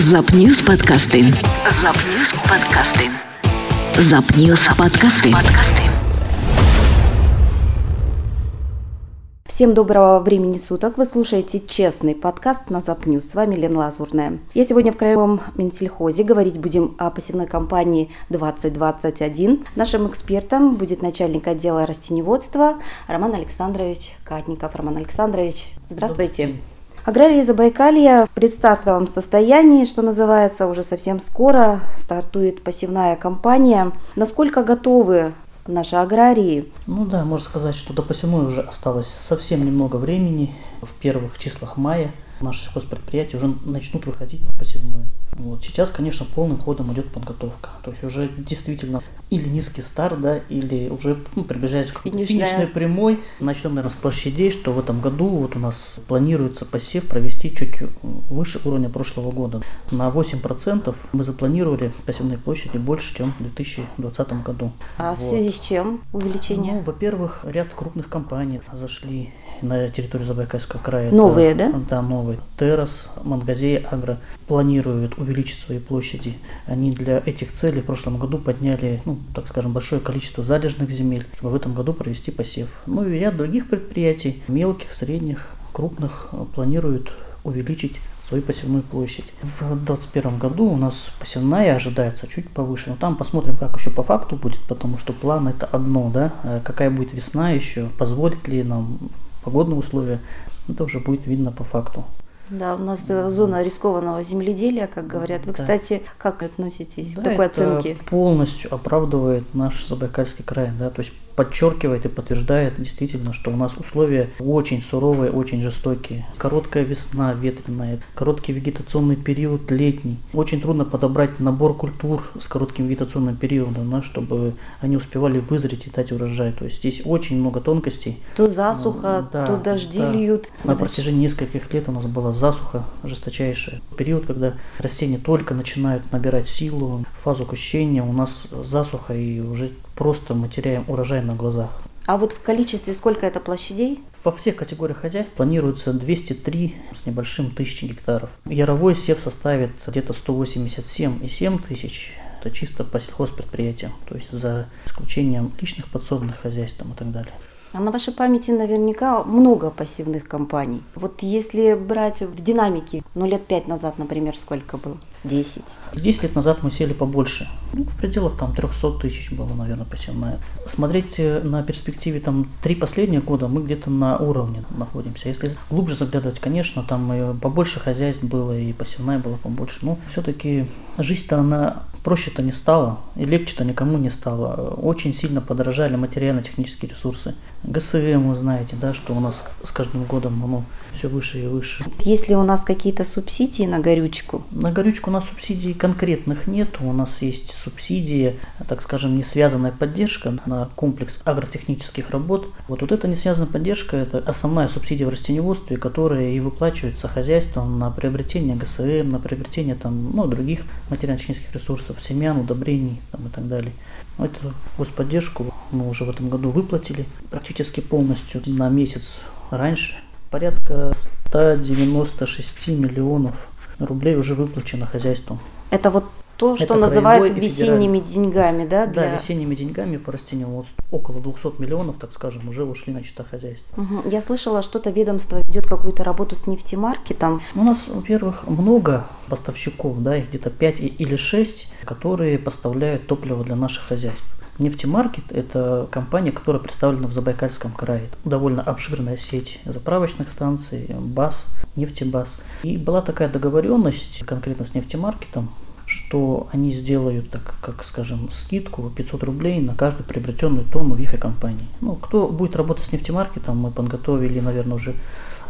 Запньюз подкасти. Запньюз подкасти. Запньюз подкасти. Подкасти. Всем доброго времени суток. Вы слушаете честный подкаст на Запньюз. С вами Лена Лазурная. Я сегодня в Краевом Минсельхозе. Говорить будем о посевной компании 2021. Нашим экспертом будет начальник отдела растеневодства Роман Александрович Катников. Роман Александрович, здравствуйте. Аграрии Забайкалья в предстартовом состоянии, что называется, уже совсем скоро стартует посевная кампания. Насколько готовы наши аграрии? Ну да, можно сказать, что до посевной уже осталось совсем немного времени. В первых числах мая наши сельхозпредприятия уже начнут выходить на посевную. Вот. Сейчас, конечно, полным ходом идет подготовка. То есть уже действительно или низкий старт, да, или уже ну, приближаясь к Финишная. финишной прямой. Начнем, наверное, с площадей, что в этом году вот у нас планируется посев провести чуть выше уровня прошлого года. На 8% мы запланировали посевные площади больше, чем в 2020 году. А в Вот. связи с чем увеличение? Ну, во-первых, ряд крупных компаний зашли на территорию Забайкальского края. Это- Новые, да? Да, новые. Террас, Мангазея, Агро планируют увеличить свои площади. Они для этих целей в прошлом году подняли, ну, так скажем, большое количество залежных земель, чтобы в этом году провести посев. Ну и ряд других предприятий, мелких, средних, крупных, э, планируют увеличить свою посевную площадь. В 2021 году у нас посевная ожидается чуть повыше, но там посмотрим, как еще по факту будет, потому что план это одно, да, А какая будет весна еще, позволит ли нам погодные условия, это уже будет видно по факту. Да, у нас э, зона рискованного земледелия, как говорят. Вы, Да. кстати, как относитесь Да, к такой это оценке? полностью оправдывает наш Забайкальский край, да, то есть подчеркивает и подтверждает действительно, что у нас условия очень суровые, очень жестокие. Короткая весна ветреная, короткий вегетационный период летний. Очень трудно подобрать набор культур с коротким вегетационным периодом, да, чтобы они успевали вызреть и дать урожай. То есть здесь очень много тонкостей. То засуха, Да, то дожди да. льют. На протяжении нескольких лет у нас была засуха жесточайшая. Период, когда растения только начинают набирать силу, фазу кущения, у нас засуха и уже просто мы теряем урожай на глазах. А вот в количестве сколько это площадей? Во всех категориях хозяйств планируется 203 с небольшим тысячи гектаров. Яровой сев составит где-то 187,7 тысяч. Это чисто по сельхозпредприятиям, то есть за исключением личных подсобных хозяйств там и так далее. А на вашей памяти наверняка много пассивных компаний. Вот если брать в динамике, ну лет пять назад, например, сколько было? Десять. 10 лет назад мы сели побольше. Ну, в пределах там 300 тысяч было, наверное, посевная. Смотреть э, на перспективе там три последних года мы где-то на уровне находимся. Если глубже заглядывать, конечно, там и побольше хозяйств было, и посевная была побольше. Но все-таки жизнь-то она проще-то не стала, и легче-то никому не стало. Очень сильно подорожали материально-технические ресурсы. ГСМ, вы знаете, да, что у нас с каждым годом оно все выше и выше. Есть ли у нас какие-то субсидии на горючку? На горючку у нас субсидий конкретных нет. У нас есть субсидии, так скажем, не связанная поддержка на комплекс агротехнических работ. Вот, вот эта не связанная поддержка – это основная субсидия в растеневодстве, которая и выплачивается хозяйством на приобретение ГСМ, на приобретение там, ну, других материально-технических ресурсов, семян, удобрений там, и так далее. Эту господдержку мы уже в этом году выплатили практически полностью на месяц раньше. Порядка 196 миллионов рублей уже выплачено хозяйству. Это вот то, Это что называют краевой и весенними деньгами, да? Да, для- весенними деньгами по растениеводству около 200 миллионов, так скажем, уже ушли на счета хозяйств. Мгм. Я слышала, что-то ведомство ведет какую-то работу с нефтемаркетом. У нас, во-первых, много поставщиков, да, их где-то 5 и- или 6, которые поставляют топливо для наших хозяйств. Нефтемаркет – это компания, которая представлена в Забайкальском крае. Это довольно обширная сеть заправочных станций, БАС, нефтебас. И была такая договоренность конкретно с нефтемаркетом, что они сделают, так как скажем, скидку 500 рублей на каждую приобретенную тонну в их компании. Ну, кто будет работать с нефтемаркетом, мы подготовили, наверное, уже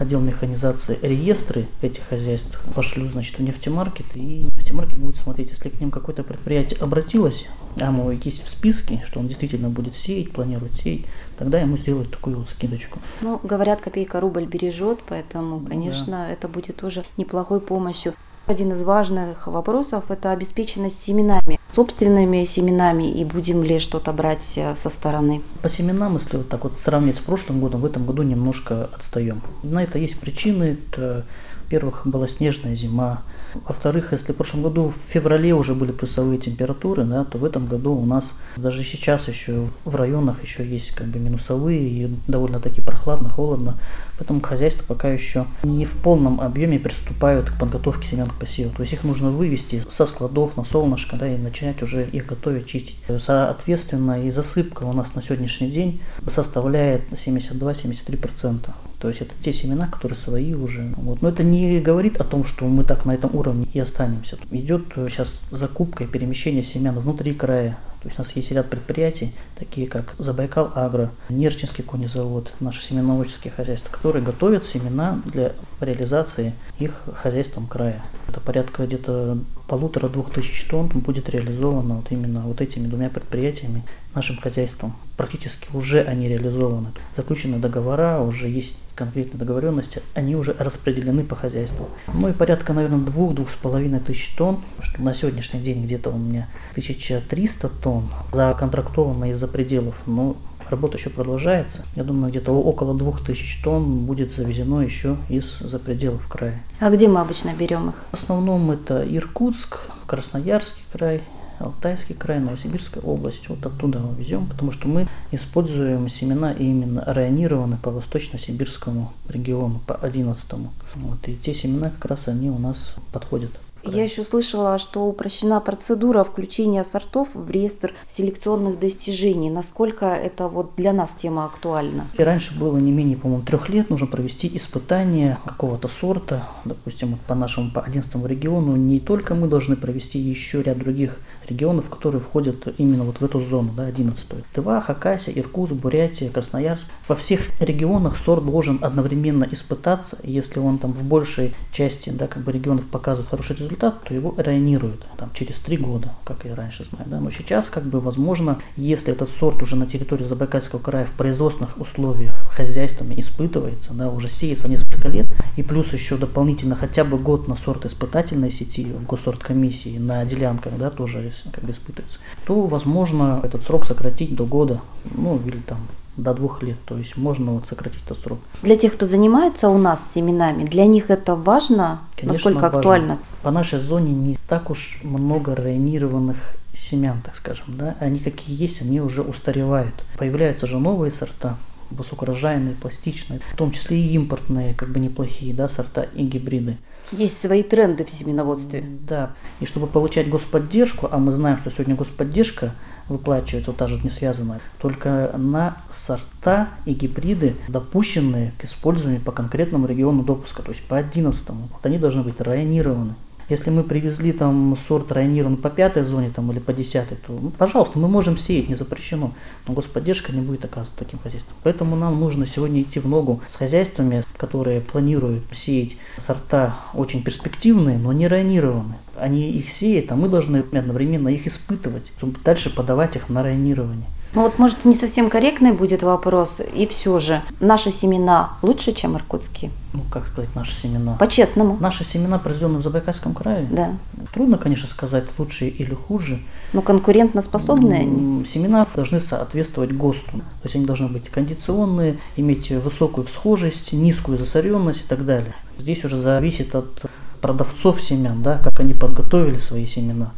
отдел механизации реестры этих хозяйств пошлю, значит, в нефтемаркет, и нефтемаркет будет смотреть, если к ним какое-то предприятие обратилось, а ему есть в списке, что он действительно будет сеять, планирует сеять, тогда ему сделают такую вот скидочку. Ну, говорят, копейка рубль бережет, поэтому, конечно, это будет тоже неплохой помощью. Один из важных вопросов – это обеспеченность семенами, собственными семенами, и будем ли что-то брать э, со стороны. По семенам, если вот так вот сравнить с прошлым годом, в этом году немножко отстаем. На это есть причины. Это Во-первых, была снежная зима, во-вторых, если в прошлом году в феврале уже были плюсовые температуры, да, то в этом году у нас даже сейчас еще в районах еще есть как бы минусовые и довольно-таки прохладно, холодно. Поэтому хозяйства пока еще не в полном объеме приступают к подготовке семян к посеву. То есть их нужно вывести со складов на солнышко да, и начинать уже их готовить, чистить. Соответственно, и засыпка у нас на сегодняшний день составляет 72-73%. То есть это те семена, которые свои уже. Вот. Но это не говорит о том, что мы так на этом уровне и останемся. Идет сейчас закупка и перемещение семян внутри края. То есть у нас есть ряд предприятий, такие как Забайкал Агро, Нерчинский конезавод, наше семеноводческие хозяйства, которые готовят семена для реализации их хозяйством края. Это порядка где-то полутора-двух тысяч тонн будет реализовано вот именно вот этими двумя предприятиями, нашим хозяйством. Практически уже они реализованы. Заключены договора, уже есть конкретные договоренности, они уже распределены по хозяйству. Ну и порядка, наверное, двух-двух с половиной тысяч тонн, что на сегодняшний день где-то у меня 1300 тонн законтрактовано из-за пределов. Но работа еще продолжается. Я думаю, где-то около 2000 тонн будет завезено еще из-за пределов края. А где мы обычно берем их? В основном это Иркутск, Красноярский край, Алтайский край, Новосибирская область. Вот оттуда мы везем, потому что мы используем семена именно районированы по восточно-сибирскому региону, по 11 Вот, и те семена как раз они у нас подходят. Я еще слышала, что упрощена процедура включения сортов в реестр селекционных достижений. Насколько это вот для нас тема актуальна? И раньше было не менее, по-моему, трех лет нужно провести испытание какого-то сорта. Допустим, по нашему по 11 региону не только мы должны провести еще ряд других регионов, которые входят именно вот в эту зону, да, 11 Тыва, Хакасия, Иркутск, Бурятия, Красноярск. Во всех регионах сорт должен одновременно испытаться, если он там в большей части, да, как бы регионов показывает хороший результат, то его районируют там через три года, как и раньше знаю, да. Но сейчас, как бы, возможно, если этот сорт уже на территории Забайкальского края в производственных условиях хозяйствами испытывается, да, уже сеется несколько лет, и плюс еще дополнительно хотя бы год на сорт испытательной сети в госсорт комиссии на делянках, да, тоже как бы испытывается, то возможно этот срок сократить до года, ну или там до двух лет, то есть можно вот сократить этот срок. Для тех, кто занимается у нас семенами, для них это важно, Конечно, насколько важно. актуально? По нашей зоне не так уж много районированных семян, так скажем, да, они какие есть, они уже устаревают. Появляются же новые сорта, высокорожайные, пластичные, в том числе и импортные, как бы неплохие, да, сорта и гибриды. Есть свои тренды в семеноводстве. Да. И чтобы получать господдержку, а мы знаем, что сегодня господдержка выплачивается, вот та же не связанная, только на сорта и гибриды, допущенные к использованию по конкретному региону допуска, то есть по 11 вот они должны быть районированы. Если мы привезли там сорт районирован по пятой зоне там, или по десятой, то, ну, пожалуйста, мы можем сеять, не запрещено. Но господдержка не будет оказываться таким хозяйством. Поэтому нам нужно сегодня идти в ногу с хозяйствами, которые планируют сеять сорта очень перспективные, но не районированные. Они их сеют, а мы должны одновременно их испытывать, чтобы дальше подавать их на районирование. Ну вот, может, не совсем корректный будет вопрос, и все же, наши семена лучше, чем иркутские? Ну, как сказать, наши семена? По-честному. Наши семена, произведенные в Забайкальском крае? Да. Трудно, конечно, сказать, лучше или хуже. Но конкурентно способные они? Семена должны соответствовать ГОСТу. То есть они должны быть кондиционные, иметь высокую всхожесть, низкую засоренность и так далее. Здесь уже зависит от продавцов семян, да, как они подготовили свои семена.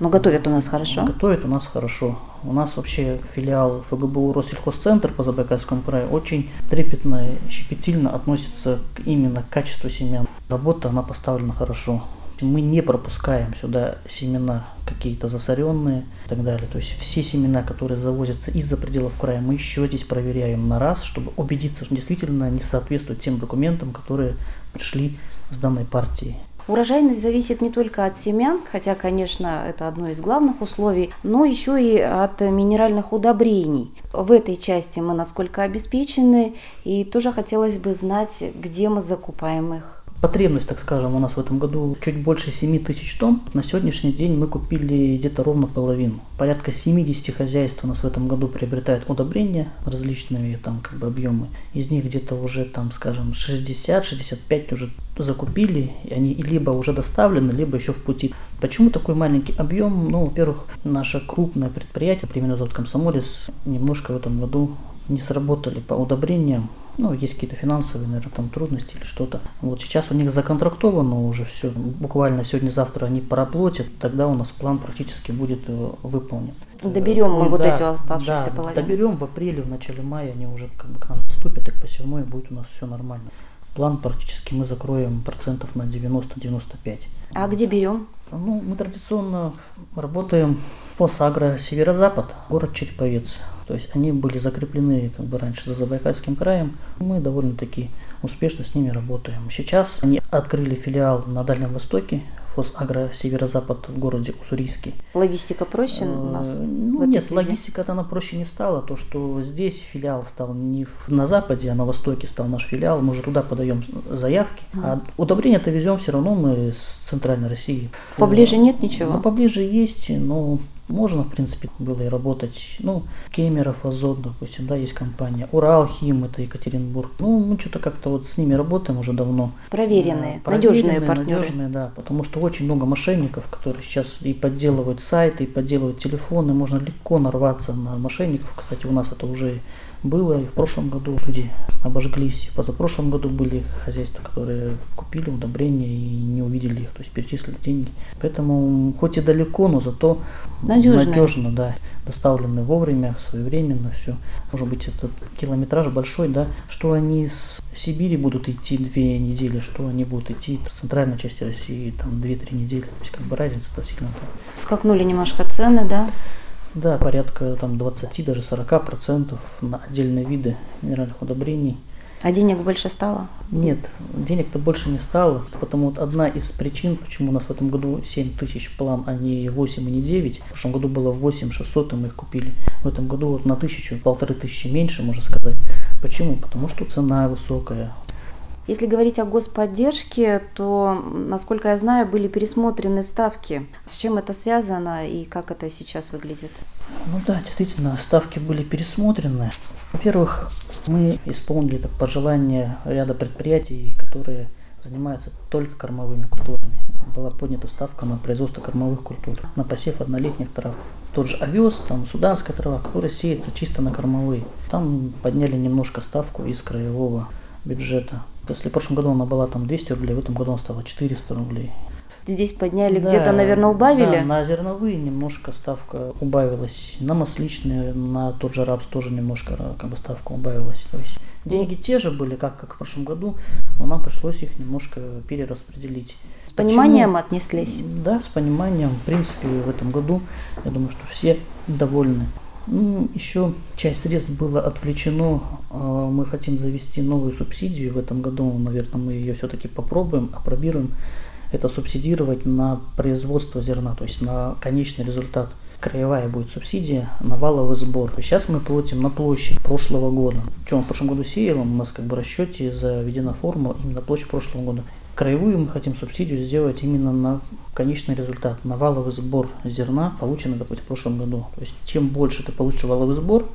Но готовят у нас хорошо? Готовят у нас хорошо. У нас вообще филиал ФГБУ Россельхозцентр по Забайкальскому краю очень трепетно и щепетильно относится именно к качеству семян. Работа, она поставлена хорошо. Мы не пропускаем сюда семена какие-то засоренные и так далее. То есть все семена, которые завозятся из-за пределов края, мы еще здесь проверяем на раз, чтобы убедиться, что действительно они соответствуют тем документам, которые пришли с данной партией. Урожайность зависит не только от семян, хотя, конечно, это одно из главных условий, но еще и от минеральных удобрений. В этой части мы насколько обеспечены, и тоже хотелось бы знать, где мы закупаем их. Потребность, так скажем, у нас в этом году чуть больше 7 тысяч тонн. На сегодняшний день мы купили где-то ровно половину. Порядка 70 хозяйств у нас в этом году приобретают удобрения различные там как бы объемы. Из них где-то уже там, скажем, 60-65 уже закупили, и они либо уже доставлены, либо еще в пути. Почему такой маленький объем? Ну, во-первых, наше крупное предприятие, примерно завод Комсомолец, немножко в этом году не сработали по удобрениям. Ну, есть какие-то финансовые, наверное, там трудности или что-то. Вот сейчас у них законтрактовано уже все. Буквально сегодня-завтра они поработят, тогда у нас план практически будет э, выполнен. Доберем мы Ну, вот да, эти оставшиеся да, половины. Доберем в апреле, в начале мая они уже как бы к нам поступят, и к посевной будет у нас все нормально. План практически мы закроем процентов на 90-95. А где берем? Ну, мы традиционно работаем Фосагро Северо-Запад, город Череповец. То есть они были закреплены как бы раньше за Забайкальским краем. Мы довольно-таки успешно с ними работаем. Сейчас они открыли филиал на Дальнем Востоке, Фосагро Северо-Запад в городе Уссурийске. Логистика проще у нас? Э, Ну, нет, логистика-то она проще не стала. То, что здесь филиал стал не на западе, а на востоке стал наш филиал. Мы уже туда подаем заявки. А удобрения-то везем все равно мы с центральной России. Поближе Э, нет ничего? Ну, поближе есть, но можно, в принципе, было и работать. Ну, Кемеров, Азот, допустим, да, есть компания. Урал, Хим, это Екатеринбург. Ну, мы что-то как-то вот с ними работаем уже давно. Проверенные, Да, надежные партнеры. надежные, да, потому что очень много мошенников, которые сейчас и подделывают сайты, и подделывают телефоны, можно легко нарваться на мошенников. Кстати, у нас это уже было, и в прошлом году люди обожглись. Позапрошлом году были хозяйства, которые купили удобрения и не увидели их, то есть перечислили деньги. Поэтому хоть и далеко, но зато Надежные. надежно, да, доставлены вовремя, своевременно, все. Может быть, этот километраж большой, да, что они из Сибири будут идти две недели, что они будут идти в центральной части России, там, две-три недели. То есть, как бы разница-то сильно. Скакнули немножко цены, да? Да, порядка там 20, даже 40 процентов на отдельные виды минеральных удобрений. А денег больше стало? Нет, денег-то больше не стало. Потому вот одна из причин, почему у нас в этом году 7 тысяч план, а не 8 и не 9. В прошлом году было 8 600, и мы их купили. В этом году вот на тысячу, полторы тысячи меньше, можно сказать. Почему? Потому что цена высокая. Если говорить о господдержке, то, насколько я знаю, были пересмотрены ставки. С чем это связано и как это сейчас выглядит? Ну да, действительно, ставки были пересмотрены. Во-первых, мы исполнили так, пожелание ряда предприятий, которые занимаются только кормовыми культурами. Была поднята ставка на производство кормовых культур, на посев однолетних трав. Тот же овес, там суданская трава, которая сеется чисто на кормовые. Там подняли немножко ставку из краевого бюджета. Если в прошлом году она была там 200 рублей, в этом году она стала 400 рублей. Здесь подняли, Да, где-то, наверное, убавили. Да, на зерновые немножко ставка убавилась. На масличные, на тот же рапс тоже немножко ра- как бы ставка убавилась. То есть деньги те же были, как, как в прошлом году, но нам пришлось их немножко перераспределить. С пониманием отнеслись. Да, с пониманием. В принципе, в этом году, я думаю, что все довольны. Ну, еще часть средств было отвлечено. А, Мы хотим завести новую субсидию в этом году. Наверное, мы ее все-таки попробуем, опробируем. Это субсидировать на производство зерна, то есть на конечный результат. Краевая будет субсидия на валовый сбор. Сейчас мы платим на площадь прошлого года. Что, в прошлом году сеял, у нас как бы расчете заведена формула именно площадь прошлого года. Краевую мы хотим субсидию сделать именно на конечный результат, на валовый сбор зерна, полученный, допустим, в прошлом году. То есть чем больше ты получишь валовый сбор,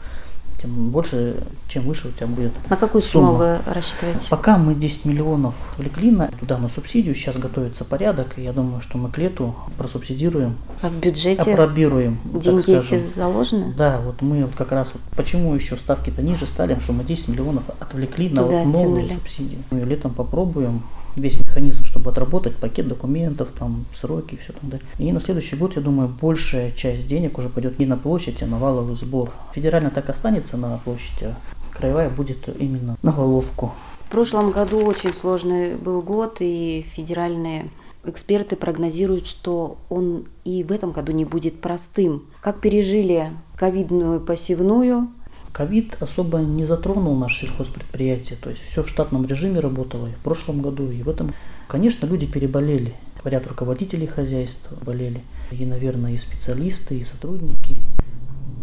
тем больше, чем выше у тебя будет На какую сумму сумма. вы рассчитываете? Пока мы 10 миллионов влекли на, туда на субсидию, сейчас готовится порядок, и я думаю, что мы к лету просубсидируем, А в бюджете опробируем, деньги эти заложены? Да, вот мы вот как раз вот почему еще ставки-то ниже стали, что мы 10 миллионов отвлекли на Туда вот новую оттянули. субсидию. Мы летом попробуем весь механизм, чтобы отработать пакет документов, там сроки и все так далее. И на следующий год, я думаю, большая часть денег уже пойдет не на площадь, а на валовый сбор. Федерально так останется на площади, а краевая будет именно на головку. В прошлом году очень сложный был год, и федеральные эксперты прогнозируют, что он и в этом году не будет простым. Как пережили ковидную посевную? Ковид особо не затронул наше сельхозпредприятие, то есть все в штатном режиме работало и в прошлом году, и в этом. Конечно, люди переболели, ряд руководителей хозяйств болели, и, наверное, и специалисты, и сотрудники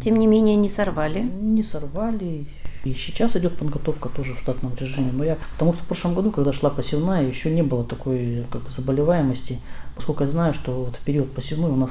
Тем не менее, не сорвали. не сорвали. И сейчас идет подготовка тоже в штатном режиме. Но я, потому что в прошлом году, когда шла посевная, еще не было такой как бы, заболеваемости. Поскольку я знаю, что вот в период посевной у нас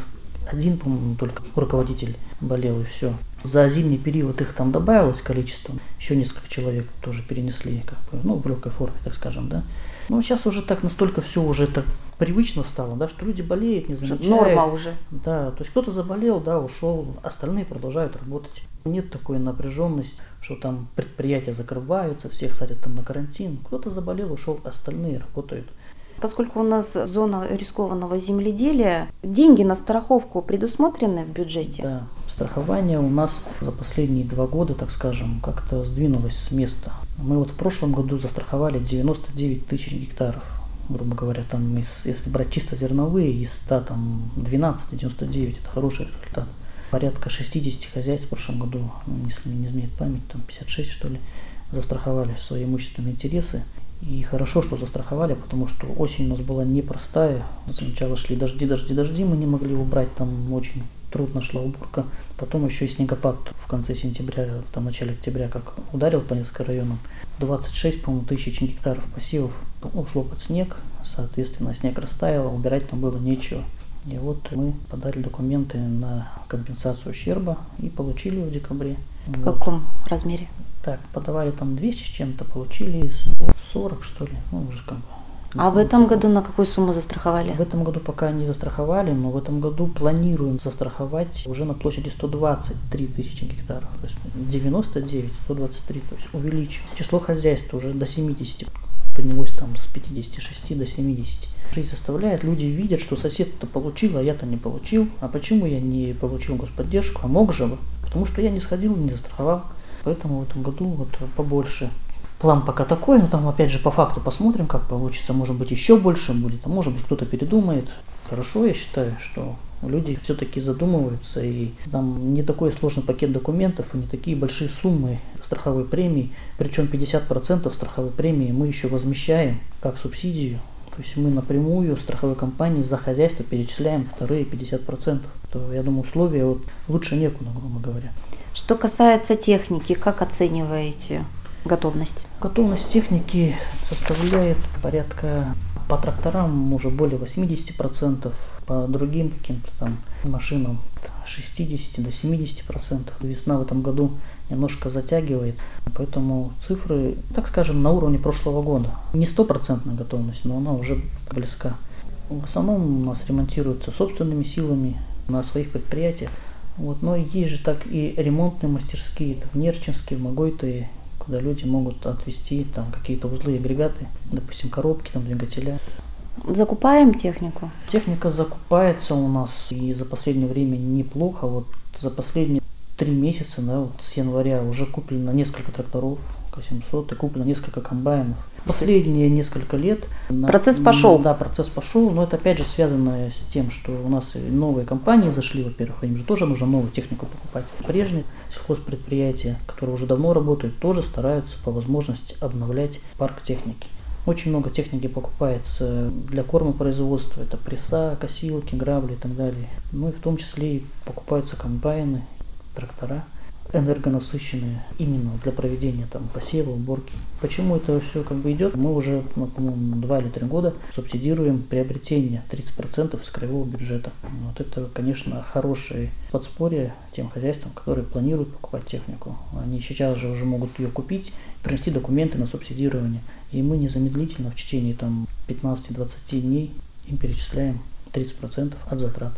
один, по-моему, только руководитель болел и все. За зимний период их там добавилось количество. Еще несколько человек тоже перенесли, как бы, ну, в легкой форме, так скажем, да. Но сейчас уже так настолько все уже так привычно стало, да, что люди болеют, не замечают. Норма уже. Да, то есть кто-то заболел, да, ушел, остальные продолжают работать. Нет такой напряженности, что там предприятия закрываются, всех садят там на карантин. Кто-то заболел, ушел, остальные работают. Поскольку у нас зона рискованного земледелия, деньги на страховку предусмотрены в бюджете? Да, страхование у нас за последние два года, так скажем, как-то сдвинулось с места. Мы вот в прошлом году застраховали 99 тысяч гектаров грубо говоря, там, из, если брать чисто зерновые, из 100, там, 12, 99, это хороший результат. Порядка 60 хозяйств в прошлом году, ну, если не изменяет память, там 56, что ли, застраховали свои имущественные интересы. И хорошо, что застраховали, потому что осень у нас была непростая. Сначала шли дожди, дожди, дожди, мы не могли убрать, там очень трудно шла уборка. Потом еще и снегопад в конце сентября, в начале октября, как ударил по несколько районам. 26, по-моему, тысяч гектаров посевов ушло под снег. Соответственно, снег растаял, убирать там было нечего. И вот мы подали документы на компенсацию ущерба и получили в декабре. В вот. каком размере? Так, подавали там 200 с чем-то, получили 40, что ли. Ну, уже как бы а в этом году на какую сумму застраховали? В этом году пока не застраховали, но в этом году планируем застраховать уже на площади 123 тысячи гектаров. То есть 99, 123, то есть увеличим. Число хозяйств уже до 70 поднялось там с 56 до 70. Жизнь заставляет, люди видят, что сосед-то получил, а я-то не получил. А почему я не получил господдержку? А мог же бы. Потому что я не сходил, не застраховал. Поэтому в этом году вот побольше План пока такой, но там опять же по факту посмотрим, как получится. Может быть еще больше будет, а может быть кто-то передумает. Хорошо, я считаю, что люди все-таки задумываются, и там не такой сложный пакет документов, и не такие большие суммы страховой премии, причем 50% страховой премии мы еще возмещаем как субсидию. То есть мы напрямую страховой компании за хозяйство перечисляем вторые 50%. То, я думаю, условия вот лучше некуда, грубо говоря. Что касается техники, как оцениваете готовность? Готовность техники составляет порядка по тракторам уже более 80%, по другим каким-то там машинам 60 до 70%. Весна в этом году немножко затягивает, поэтому цифры, так скажем, на уровне прошлого года. Не стопроцентная готовность, но она уже близка. В основном у нас ремонтируются собственными силами на своих предприятиях. Вот, но есть же так и ремонтные мастерские, в Нерчинске, в Могойте, куда люди могут отвести там какие-то узлы и агрегаты, допустим, коробки, там, двигателя. Закупаем технику? Техника закупается у нас и за последнее время неплохо. Вот за последние три месяца, да, вот с января уже куплено несколько тракторов, К700 и куплено несколько комбайнов. Последние несколько лет... Процесс пошел. Да, процесс пошел, но это опять же связано с тем, что у нас новые компании зашли, во-первых, им же тоже нужно новую технику покупать. Прежние сельхозпредприятия, которые уже давно работают, тоже стараются по возможности обновлять парк техники. Очень много техники покупается для кормопроизводства. Это пресса, косилки, грабли и так далее. Ну и в том числе и покупаются комбайны, трактора энергонасыщенные именно для проведения там посева, уборки. Почему это все как бы идет? Мы уже, ну, по-моему, два или три года субсидируем приобретение 30% из краевого бюджета. Вот это, конечно, хорошее подспорье тем хозяйствам, которые планируют покупать технику. Они сейчас же уже могут ее купить, принести документы на субсидирование. И мы незамедлительно в течение там 15-20 дней им перечисляем 30% от затрат.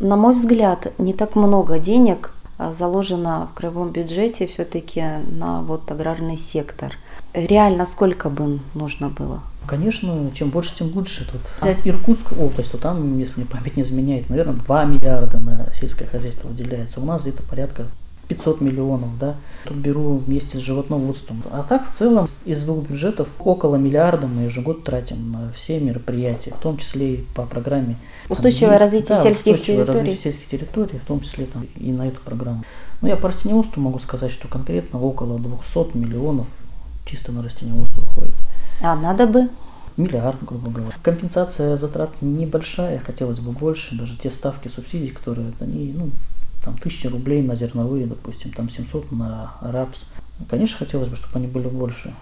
На мой взгляд, не так много денег заложено в краевом бюджете все-таки на вот аграрный сектор. Реально сколько бы нужно было? Конечно, чем больше, тем лучше. Тут взять Иркутскую область, то там, если память не изменяет, наверное, 2 миллиарда на сельское хозяйство выделяется. У нас где-то порядка 500 миллионов, да. Тут беру вместе с животноводством. А так в целом из двух бюджетов около миллиарда мы ежегодно тратим на все мероприятия, в том числе и по программе. Устойчивое там, развитие да, сельских устойчивое территорий. развитие сельских территорий, в том числе там, и на эту программу. Ну, я по растениеводству могу сказать, что конкретно около 200 миллионов чисто на растениеводство уходит. А надо бы? Миллиард, грубо говоря. Компенсация затрат небольшая, хотелось бы больше. Даже те ставки субсидий, которые они, ну, там тысяча рублей на зерновые, допустим, там 700 на рапс. Конечно, хотелось бы, чтобы они были больше.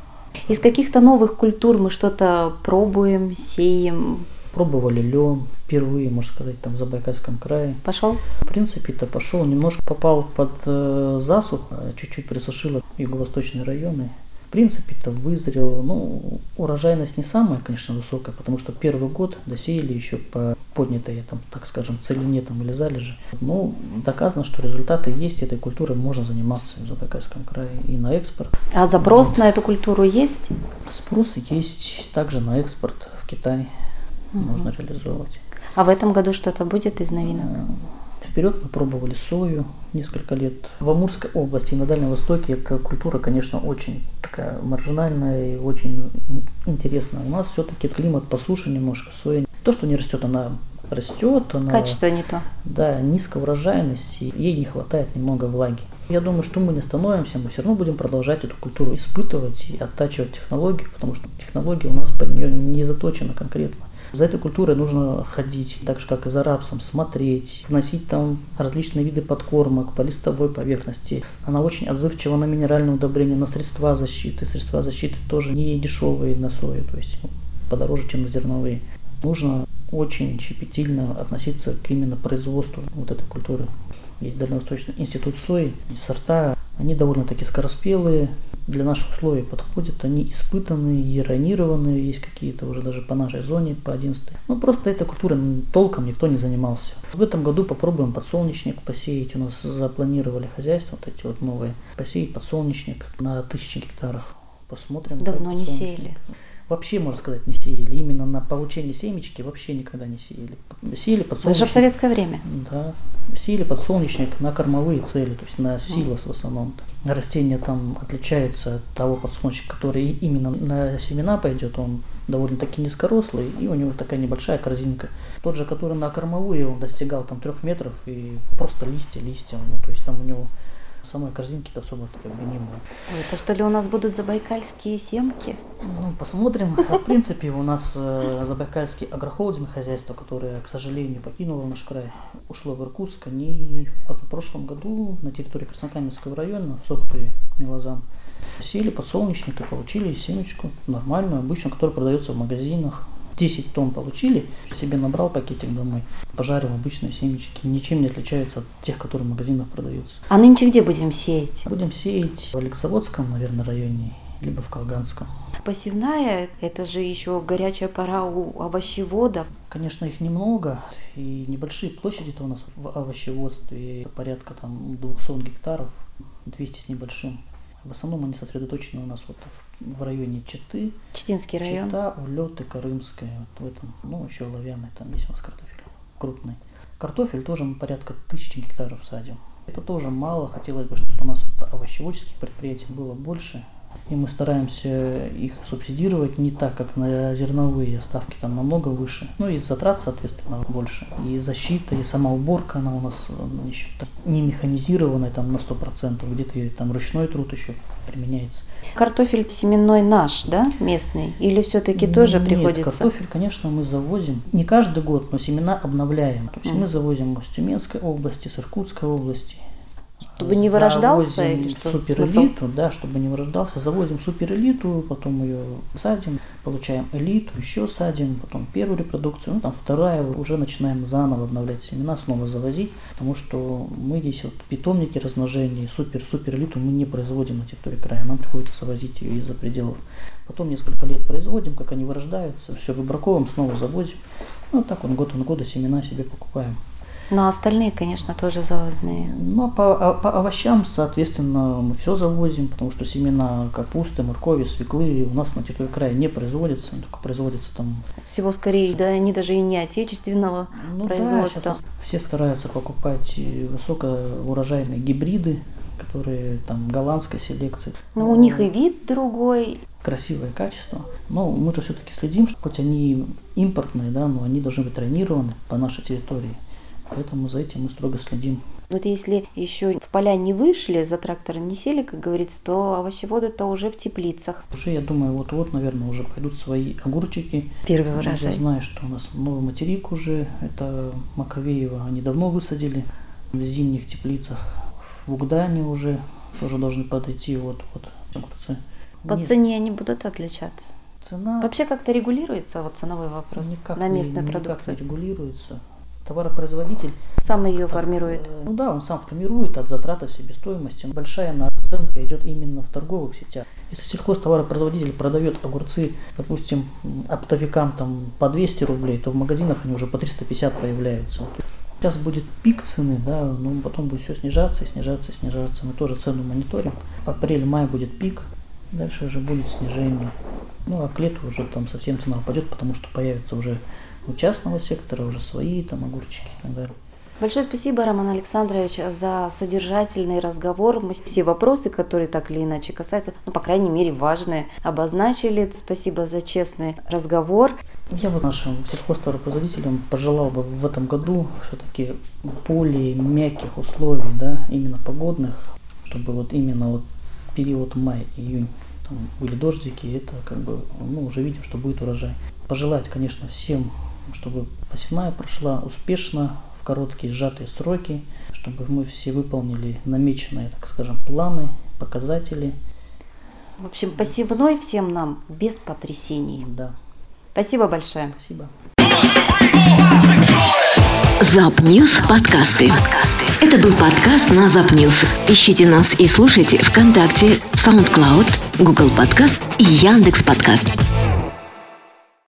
Из каких-то новых культур мы что-то пробуем, сеем, Пробовали лен впервые, можно сказать, там в Забайкальском крае. Пошел? В принципе-то пошел, немножко попал под э, засуху, чуть-чуть пересушило юго-восточные районы. В принципе-то вызрел, ну, урожайность не самая, конечно, высокая, потому что первый год досеяли еще по поднятой, там, так скажем, целине там, или залежи. Но доказано, что результаты есть, этой культурой можно заниматься в Забайкальском крае и на экспорт. А запрос вот. на эту культуру есть? Спрос есть также на экспорт в Китай угу. можно реализовывать. А в этом году что-то будет из новинок? Вперед мы пробовали сою несколько лет. В Амурской области и на Дальнем Востоке эта культура, конечно, очень такая маржинальная и очень интересная. У нас все-таки климат по суше немножко, соя. То, что не растет, она растет. Она, Качество не то. Да, низкая урожайность, и ей не хватает немного влаги. Я думаю, что мы не остановимся, мы все равно будем продолжать эту культуру испытывать и оттачивать технологии, потому что технология у нас под нее не заточена конкретно. За этой культурой нужно ходить, так же как и за рапсом, смотреть, вносить там различные виды подкормок по листовой поверхности. Она очень отзывчива на минеральные удобрения, на средства защиты. Средства защиты тоже не дешевые на сою, то есть подороже, чем на зерновые. Нужно очень щепетильно относиться к именно производству вот этой культуры. Есть Дальневосточный институт сои, сорта, они довольно-таки скороспелые, для наших условий подходят, они испытанные, иронированные, есть какие-то уже даже по нашей зоне, по 11. Ну, просто этой культурой толком никто не занимался. В этом году попробуем подсолнечник посеять. У нас запланировали хозяйство, вот эти вот новые, посеять подсолнечник на тысячи гектарах. Посмотрим. Давно не сеяли вообще, можно сказать, не сеяли. Именно на получение семечки вообще никогда не сеяли. Сеяли подсолнечник. Даже в советское время? Да. Сеяли подсолнечник на кормовые цели, то есть на силос в основном. Растения там отличаются от того подсолнечника, который именно на семена пойдет. Он довольно-таки низкорослый, и у него такая небольшая корзинка. Тот же, который на кормовые, он достигал там трех метров, и просто листья, листья. Ну, то есть там у него самой корзинки-то особо как бы не было. Это что ли у нас будут забайкальские семки? Ну, посмотрим. А в принципе, у нас э, забайкальский агрохолдинг хозяйство, которое, к сожалению, покинуло наш край, ушло в Иркутск. Они в прошлом году на территории Краснокаменского района, в Сохтуе, Милозам, сели подсолнечник и получили семечку нормальную, обычную, которая продается в магазинах. 10 тонн получили, себе набрал пакетик домой, пожарил обычные семечки. Ничем не отличаются от тех, которые в магазинах продаются. А нынче где будем сеять? Будем сеять в Алексоводском, наверное, районе, либо в Колганском. Посевная – это же еще горячая пора у овощеводов. Конечно, их немного, и небольшие площади-то у нас в овощеводстве, порядка там 200 гектаров, 200 с небольшим. В основном они сосредоточены у нас вот в, в районе Читы. Читинский район. Чита, Улеты, Крымская, вот в этом, ну еще Лавяный, там есть у нас картофель крупный. Картофель тоже мы порядка тысячи гектаров садим. Это тоже мало, хотелось бы, чтобы у нас вот овощеводческих предприятий было больше, и мы стараемся их субсидировать не так, как на зерновые ставки там намного выше. Ну и затрат, соответственно, больше. И защита, и сама уборка, она у нас ну, еще не механизированная там на 100%, где-то там ручной труд еще применяется. Картофель семенной наш, да, местный? Или все-таки тоже Нет, приходится? картофель, конечно, мы завозим. Не каждый год, но семена обновляем. То есть mm. мы завозим из Тюменской области, с Иркутской области, чтобы не вырождался или что? Суперэлиту, да, чтобы не вырождался. Завозим суперэлиту, потом ее садим, получаем элиту, еще садим, потом первую репродукцию, ну там вторая, уже начинаем заново обновлять семена, снова завозить, потому что мы здесь вот питомники размножения, супер-супер элиту мы не производим на территории края, нам приходится завозить ее из-за пределов. Потом несколько лет производим, как они вырождаются, все выбраковываем, снова завозим. Ну, вот так вот год от года семена себе покупаем. Но остальные, конечно, тоже завозные. Ну, а по, а по овощам, соответственно, мы все завозим, потому что семена капусты, моркови, свеклы у нас на территории края не производятся, только производятся там... Всего скорее, да, они даже и не отечественного ну, производства. Да, все стараются покупать высокоурожайные гибриды, которые там голландской селекции. Но у них и вид другой. Красивое качество. Но мы же все-таки следим, что хоть они импортные, да, но они должны быть тренированы по нашей территории. Поэтому за этим мы строго следим. Вот если еще в поля не вышли, за трактор не сели, как говорится, то овощеводы-то уже в теплицах. Уже, я думаю, вот-вот, наверное, уже пойдут свои огурчики. Первый урожай. Я знаю, что у нас новый материк уже, это Маковеево, они давно высадили в зимних теплицах. В Угдане уже тоже должны подойти вот, вот огурцы. По Нет. цене они будут отличаться? Цена Вообще как-то регулируется вот ценовой вопрос никак, на не- местную никак продукцию? не регулируется. Товаропроизводитель Сам ее так, формирует. э, Ну да, он сам формирует от затраты себестоимости. Большая наценка идет именно в торговых сетях. Если сельхозтоваропроизводитель продает огурцы, допустим, оптовикам там по 200 рублей, то в магазинах они уже по 350 появляются. Сейчас будет пик цены, да, но потом будет все снижаться, снижаться, снижаться. Мы тоже цену мониторим. Апрель-май будет пик, дальше уже будет снижение. Ну а к лету уже там совсем цена упадет, потому что появятся уже у частного сектора уже свои там огурчики и так далее. Большое спасибо, Роман Александрович, за содержательный разговор. Мы все вопросы, которые так или иначе касаются, ну, по крайней мере, важные, обозначили. Спасибо за честный разговор. Я бы нашим сельхозтоваропроизводителям пожелал бы в этом году все-таки более мягких условий, да, именно погодных, чтобы вот именно вот период май-июнь там были дождики, и это как бы, ну, уже видим, что будет урожай. Пожелать, конечно, всем, чтобы посевная прошла успешно, в короткие сжатые сроки, чтобы мы все выполнили намеченные, так скажем, планы, показатели. В общем, посевной всем нам без потрясений. Да, Спасибо большое. спасибо. Запньюз подкасты. Это был подкаст на Запньюз. Ищите нас и слушайте ВКонтакте, SoundCloud, Google Подкаст и Яндекс Подкаст.